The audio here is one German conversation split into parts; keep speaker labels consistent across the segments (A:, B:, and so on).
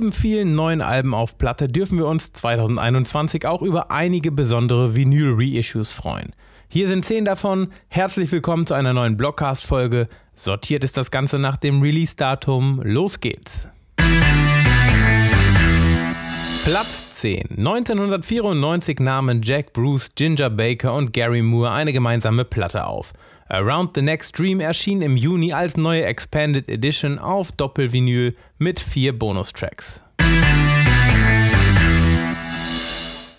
A: Neben vielen neuen Alben auf Platte dürfen wir uns 2021 auch über einige besondere Vinyl-Reissues freuen. Hier sind zehn davon. Herzlich willkommen zu einer neuen Blockcast-Folge. Sortiert ist das Ganze nach dem Release-Datum. Los geht's! Platz 10. 1994 nahmen Jack Bruce, Ginger Baker und Gary Moore eine gemeinsame Platte auf. Around the Next Dream erschien im Juni als neue Expanded Edition auf Doppelvinyl mit vier Bonustracks.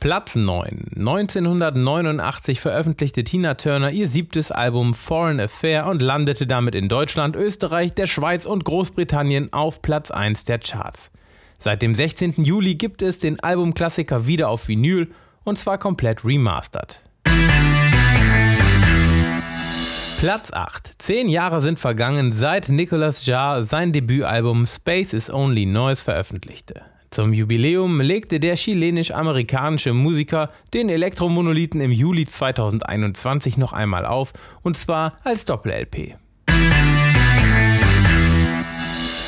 A: Platz 9. 1989 veröffentlichte Tina Turner ihr siebtes Album Foreign Affair und landete damit in Deutschland, Österreich, der Schweiz und Großbritannien auf Platz 1 der Charts. Seit dem 16. Juli gibt es den Albumklassiker wieder auf Vinyl und zwar komplett remastered. Platz 8. Zehn Jahre sind vergangen, seit Nicolas Jarre sein Debütalbum Space is Only Noise veröffentlichte. Zum Jubiläum legte der chilenisch-amerikanische Musiker den Elektromonolithen im Juli 2021 noch einmal auf, und zwar als Doppel-LP.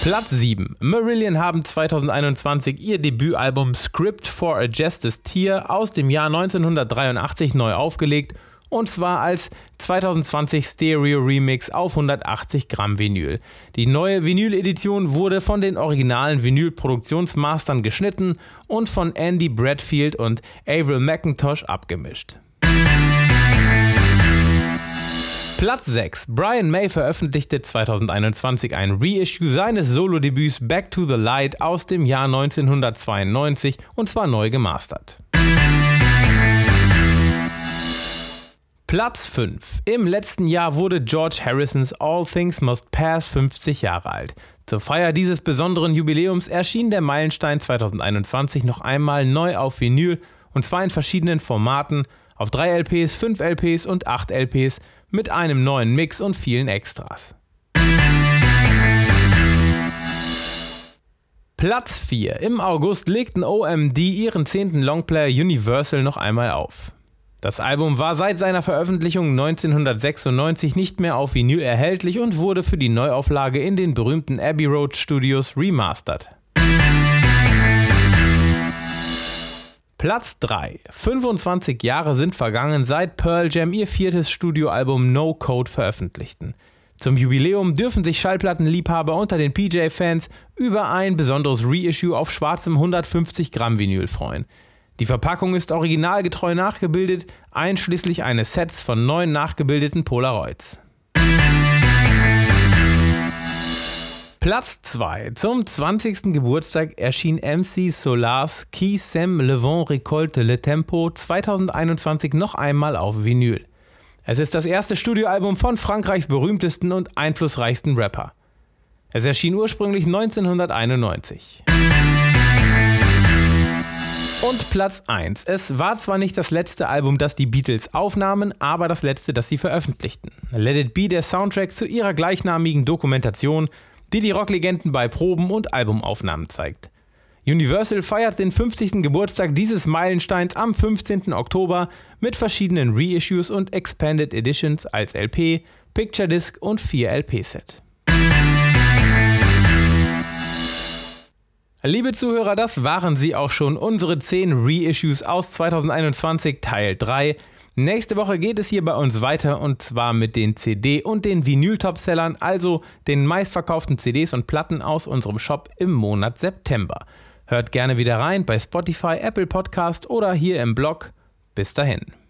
A: Platz 7. Marillion haben 2021 ihr Debütalbum Script for a Justice Tier aus dem Jahr 1983 neu aufgelegt und zwar als 2020 Stereo Remix auf 180 Gramm Vinyl. Die neue Vinyl-Edition wurde von den originalen Vinyl-Produktionsmastern geschnitten und von Andy Bradfield und Avril McIntosh abgemischt. Platz 6. Brian May veröffentlichte 2021 ein Reissue seines Solo-Debüts Back to the Light aus dem Jahr 1992 und zwar neu gemastert. Platz 5. Im letzten Jahr wurde George Harrisons All Things Must Pass 50 Jahre alt. Zur Feier dieses besonderen Jubiläums erschien der Meilenstein 2021 noch einmal neu auf Vinyl und zwar in verschiedenen Formaten auf 3 LPs, 5 LPs und 8 LPs mit einem neuen Mix und vielen Extras. Platz 4. Im August legten OMD ihren 10. Longplayer Universal noch einmal auf. Das Album war seit seiner Veröffentlichung 1996 nicht mehr auf Vinyl erhältlich und wurde für die Neuauflage in den berühmten Abbey Road Studios remastered. Platz 3. 25 Jahre sind vergangen, seit Pearl Jam ihr viertes Studioalbum No Code veröffentlichten. Zum Jubiläum dürfen sich Schallplattenliebhaber unter den PJ-Fans über ein besonderes Reissue auf schwarzem 150 Gramm Vinyl freuen. Die Verpackung ist originalgetreu nachgebildet, einschließlich eines Sets von neun nachgebildeten Polaroids. Platz 2. Zum 20. Geburtstag erschien MC Solars Qui Sem Le Vent Récolte Le Tempo 2021 noch einmal auf Vinyl. Es ist das erste Studioalbum von Frankreichs berühmtesten und einflussreichsten Rapper. Es erschien ursprünglich 1991. Und Platz 1. Es war zwar nicht das letzte Album, das die Beatles aufnahmen, aber das letzte, das sie veröffentlichten. Let It Be der Soundtrack zu ihrer gleichnamigen Dokumentation, die die Rocklegenden bei Proben und Albumaufnahmen zeigt. Universal feiert den 50. Geburtstag dieses Meilensteins am 15. Oktober mit verschiedenen Reissues und Expanded Editions als LP, Picture Disc und 4 LP-Set. Liebe Zuhörer, das waren sie auch schon, unsere 10 Reissues aus 2021 Teil 3. Nächste Woche geht es hier bei uns weiter und zwar mit den CD und den Vinyl-Topsellern, also den meistverkauften CDs und Platten aus unserem Shop im Monat September. Hört gerne wieder rein bei Spotify, Apple Podcast oder hier im Blog. Bis dahin.